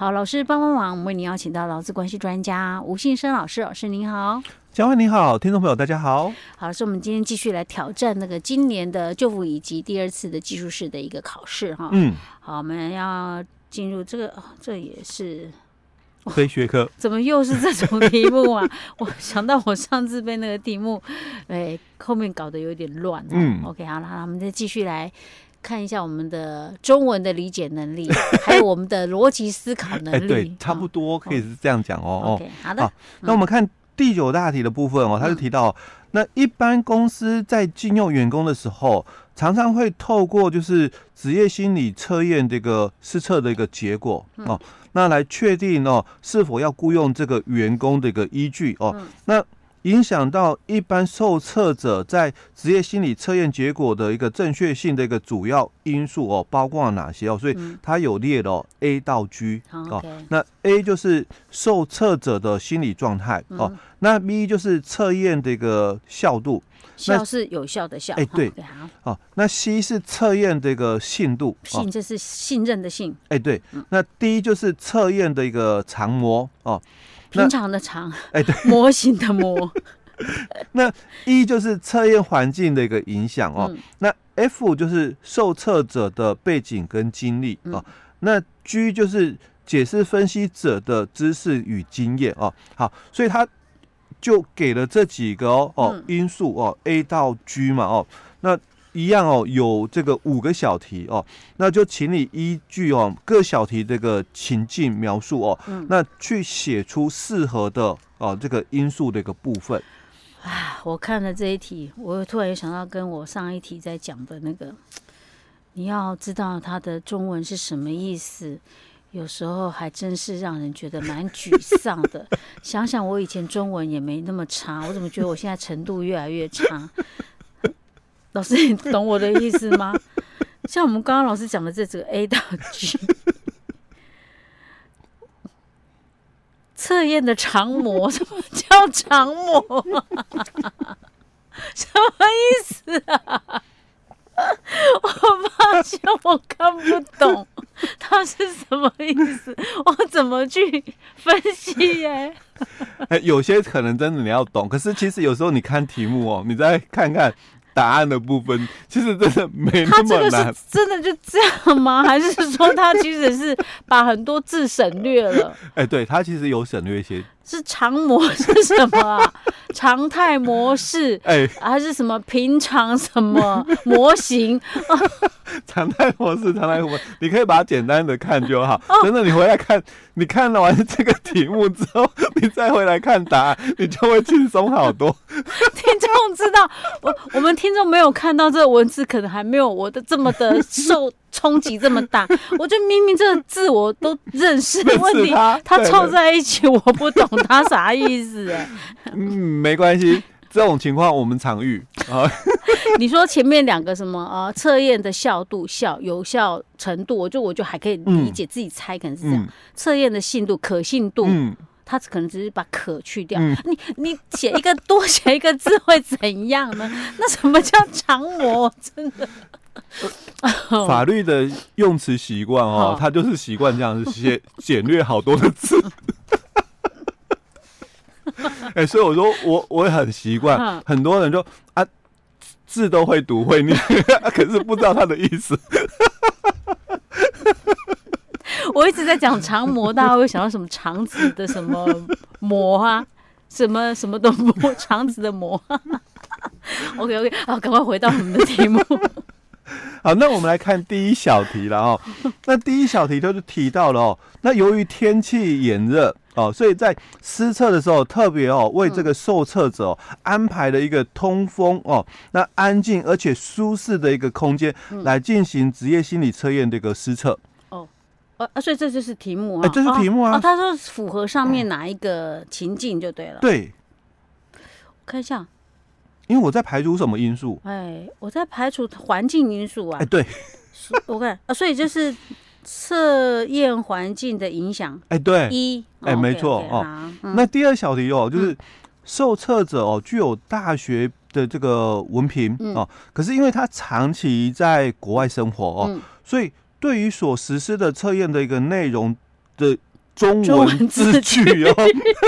好，老师帮帮忙，我们为您邀请到劳资关系专家吴信生老师，老师您好。嘉惠你好，听众朋友大家好。好，老师，我们今天继续来挑战那个今年的旧辅以及第二次的技术式的一个考试哈。嗯。好，我们要进入这个，哦、这也是非学科，怎么又是这种题目啊？我想到我上次被那个题目，哎，后面搞得有点乱。嗯。OK，好了，好，我们再继续来。看一下我们的中文的理解能力，还有我们的逻辑思考能力。差不多可以是这样讲哦。哦，OK，好的。好，那我们看第九大题的部分哦，他就提到，那一般公司在聘用员工的时候，常常会透过就是职业心理测验这个试测的一个结果哦，那来确定哦是否要雇佣这个员工的一个依据哦，那。影响到一般受测者在职业心理测验结果的一个正确性的一个主要因素哦，包括哪些哦？所以它有列了 A 到 G 哦。那 A 就是受测者的心理状态哦，那 B 就是测验的一个效度，效是有效的效。哎，对，好。那 C 是测验的一个信度，信这是信任的信。哎，对。那 D 就是测验的一个常模哦。平常的常，哎，对，模型的模。那一就是测验环境的一个影响哦。那 F 就是受测者的背景跟经历哦。那 G 就是解释分析者的知识与经验哦。好，所以他就给了这几个哦哦因素哦，A 到 G 嘛哦。那一样哦，有这个五个小题哦，那就请你依据哦各小题这个情境描述哦，嗯、那去写出适合的哦这个因素的一个部分。啊，我看了这一题，我突然又想到跟我上一题在讲的那个，你要知道它的中文是什么意思，有时候还真是让人觉得蛮沮丧的。想想我以前中文也没那么差，我怎么觉得我现在程度越来越差？老师，你懂我的意思吗？像我们刚刚老师讲的这几个 A 到 G，测验的常模，什么叫常模？什么意思啊？我发现我看不懂，它是什么意思？我怎么去分析耶？哎，有些可能真的你要懂，可是其实有时候你看题目哦，你再看看。答案的部分其实真的没那么难，真的就这样吗？还是说他其实是把很多字省略了？哎，对，他其实有省略一些。是常模是什么啊？常态模式？哎，还是什么平常什么模型？常态模式，常态模式，你可以把它简单的看就好。真的，你回来看，你看了完这个题目之后，你再回来看答案，你就会轻松好多。听众知道，我我们听众没有看到这个文字，可能还没有我的这么的受。冲击这么大，我觉得明明这个字我都认识，问题它凑在一起，我不懂它啥意思哎。嗯，没关系，这种情况我们常遇啊。你说前面两个什么啊？测验的效度、效有效程度，我就我就还可以理解，自己猜可能是这样。测验的信度、可信度，它可能只是把可去掉。你你写一个多写一个字会怎样呢？那什么叫常模？真的。法律的用词习惯哦，他就是习惯这样子写简略好多的字。哎、欸，所以我说我我也很习惯，很多人就啊字都会读会念，可是不知道他的意思。我一直在讲长模，大家会想到什么肠子的什么模啊，什么什么的模，肠子的模。OK OK，好，赶快回到我们的题目。好，那我们来看第一小题了哦。那第一小题就是提到了哦，那由于天气炎热哦，所以在施测的时候特别哦为这个受测者、哦、安排了一个通风哦、那安静而且舒适的一个空间来进行职业心理测验的一个施测。哦，啊，所以这就是题目啊、欸，这是题目啊。哦，他说符合上面哪一个情境就对了。对，我看一下。因为我在排除什么因素？哎，我在排除环境因素啊。哎，对，我看啊，所以就是测验环境的影响。哎，对，一，哎，没错哦。那第二小题哦，就是受测者哦具有大学的这个文凭哦，可是因为他长期在国外生活哦，所以对于所实施的测验的一个内容的中文字句哦，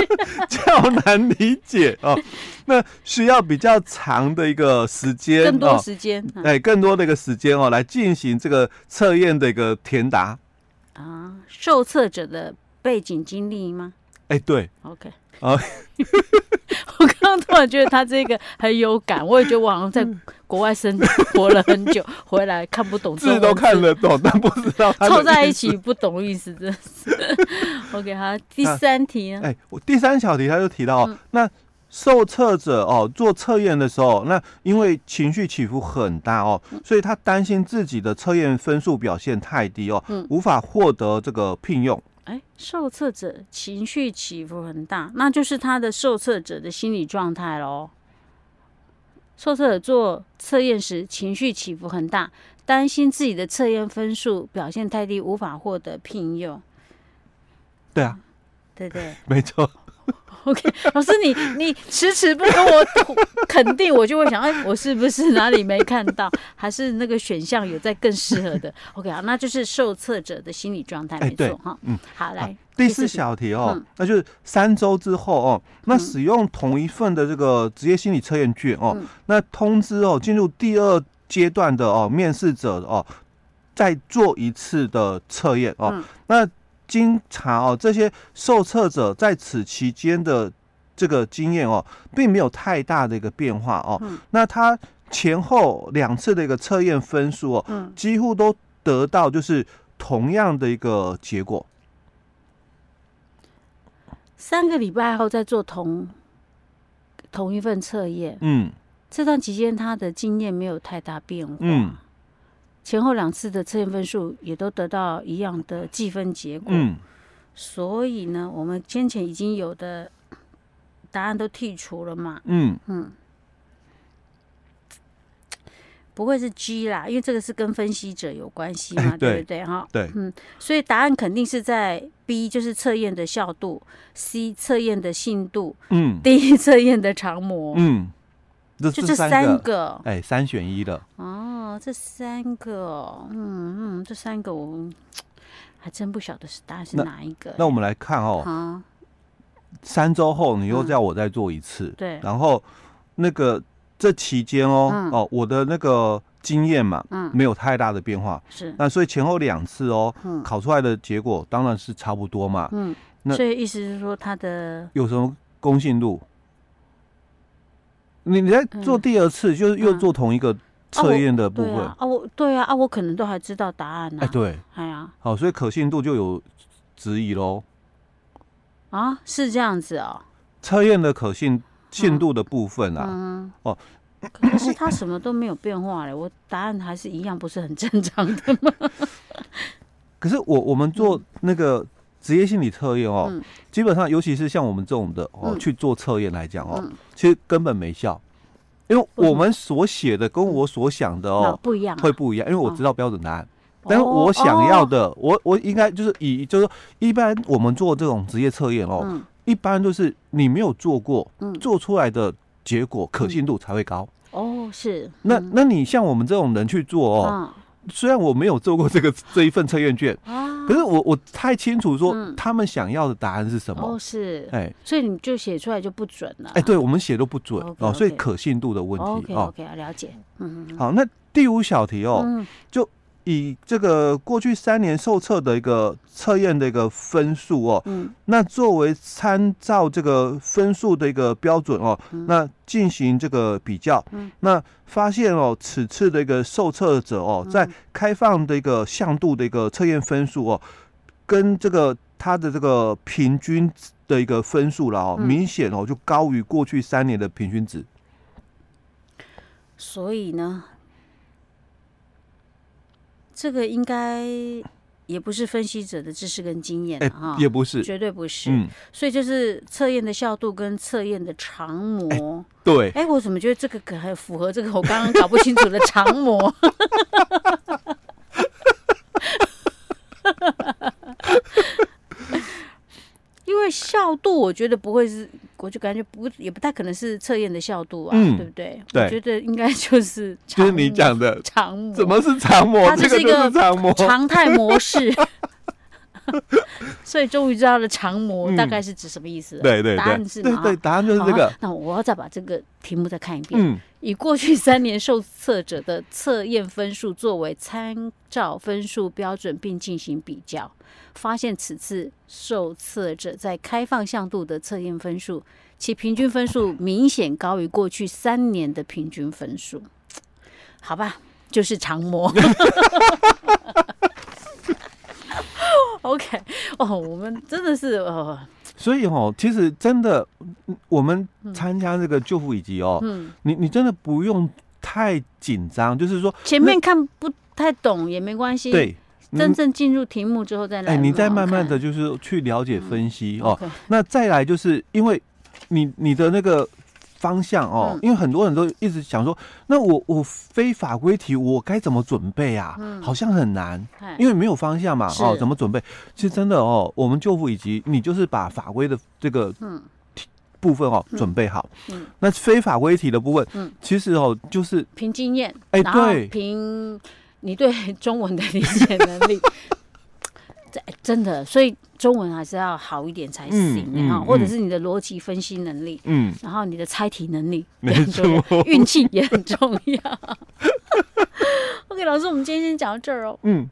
较难理解哦。那需要比较长的一个时间，更多时间，哎，更多的一个时间哦，来进行这个测验的一个填答啊。受测者的背景经历吗？哎，对，OK，啊。我刚刚突然觉得他这个很有感，我也觉得我好像在国外生活了很久，回来看不懂字都看得懂，但不知道凑在一起不懂意思，真的是。OK，好，第三题呢？哎，我第三小题他就提到，那受测者哦做测验的时候，那因为情绪起伏很大哦，所以他担心自己的测验分数表现太低哦，无法获得这个聘用。哎，受测者情绪起伏很大，那就是他的受测者的心理状态喽。受测者做测验时情绪起伏很大，担心自己的测验分数表现太低，无法获得聘用。对啊，对对，没错。OK，老师你，你你迟迟不跟我肯定，我就会想，哎，我是不是哪里没看到，还是那个选项有在更适合的？OK 啊，那就是受测者的心理状态，没错哈。嗯，好，来第四小题哦，那就是三周之后哦，那使用同一份的这个职业心理测验卷哦，那通知哦，进入第二阶段的哦面试者哦，再做一次的测验哦，那。经查哦，这些受测者在此期间的这个经验哦，并没有太大的一个变化哦。嗯、那他前后两次的一个测验分数哦，嗯、几乎都得到就是同样的一个结果。三个礼拜后再做同同一份测验，嗯，这段期间他的经验没有太大变化。嗯。前后两次的测验分数也都得到一样的计分结果，嗯，所以呢，我们先前已经有的答案都剔除了嘛，嗯。嗯，不会是 G 啦，因为这个是跟分析者有关系嘛，对不对？哈，对，嗯，所以答案肯定是在 B，就是测验的效度，C 测验的信度，嗯，D 测验的长模，嗯。就这三个，哎，三选一的哦，这三个，嗯嗯，这三个我还真不晓得是答案是哪一个。那我们来看哦，好，三周后你又叫我再做一次，对，然后那个这期间哦哦，我的那个经验嘛，嗯，没有太大的变化，是，那所以前后两次哦，考出来的结果当然是差不多嘛，嗯，那所以意思是说它的有什么公信度？你你在做第二次，就是又做同一个测验的部分啊？我对啊啊，我可能都还知道答案呢。哎，对，哎呀，好，所以可信度就有质疑喽。啊，是这样子哦。测验的可信信度的部分啊，嗯，哦，可是他什么都没有变化嘞，我答案还是一样，不是很正常的吗？可是我我们做那个职业心理测验哦，基本上尤其是像我们这种的哦去做测验来讲哦。其实根本没效，因为我们所写的跟我所想的哦不一样，会不一样。因为我知道标准答案，但是我想要的，我我应该就是以就是说，一般我们做这种职业测验哦，一般就是你没有做过，做出来的结果可信度才会高。哦，是。那那你像我们这种人去做哦，虽然我没有做过这个这一份测验卷。可是我我太清楚说他们想要的答案是什么？哦，是，哎，所以你就写出来就不准了。哎，对，我们写都不准哦，所以可信度的问题哦。OK，了解。嗯嗯。好，那第五小题哦，就以这个过去三年受测的一个测验的一个分数哦，嗯，那作为参照这个分数的一个标准哦，那进行这个比较，那发现哦，此次的一个受测者哦，在开放的一个向度的一个测验分数哦，跟这个他的这个平均的一个分数了哦，明显哦就高于过去三年的平均值。所以呢？这个应该也不是分析者的知识跟经验哈，也不是，绝对不是。嗯，所以就是测验的效度跟测验的长模。对，哎，我怎么觉得这个可还符合这个我刚刚搞不清楚的长模？因为效度，我觉得不会是，我就感觉不也不太可能是测验的效度啊，对不对？对，我觉得应该就是 就是你讲的常模。怎么是常模？它就是一个常态模式。所以终于知道了长模大概是指什么意思了。对对对，答案是对对，答案就是这个。那我要再把这个题目再看一遍。嗯，以过去三年受测者的测验分数作为参照分数标准，并进行比较，发现此次受测者在开放向度的测验分数，其平均分数明显高于过去三年的平均分数。好吧，就是长模。OK，哦，我们真的是哦，所以哦，其实真的，我们参加这个救护以及哦，嗯，你你真的不用太紧张，就是说前面看不太懂也没关系，对，真正进入题目之后再来，哎，你再慢慢的就是去了解分析、嗯、哦。那再来就是因为你你的那个。方向哦，因为很多人都一直想说，那我我非法规题我该怎么准备啊？嗯，好像很难，因为没有方向嘛。哦，怎么准备？其实真的哦，我们就父以及你就是把法规的这个部分哦准备好。嗯，那非法规题的部分，嗯，其实哦就是凭经验，哎，对，凭你对中文的理解能力。真的，所以中文还是要好一点才行，嗯嗯、或者是你的逻辑分析能力，嗯，然后你的猜题能力也很重要，运气也很重要。OK，老师，我们今天先讲到这儿哦。嗯。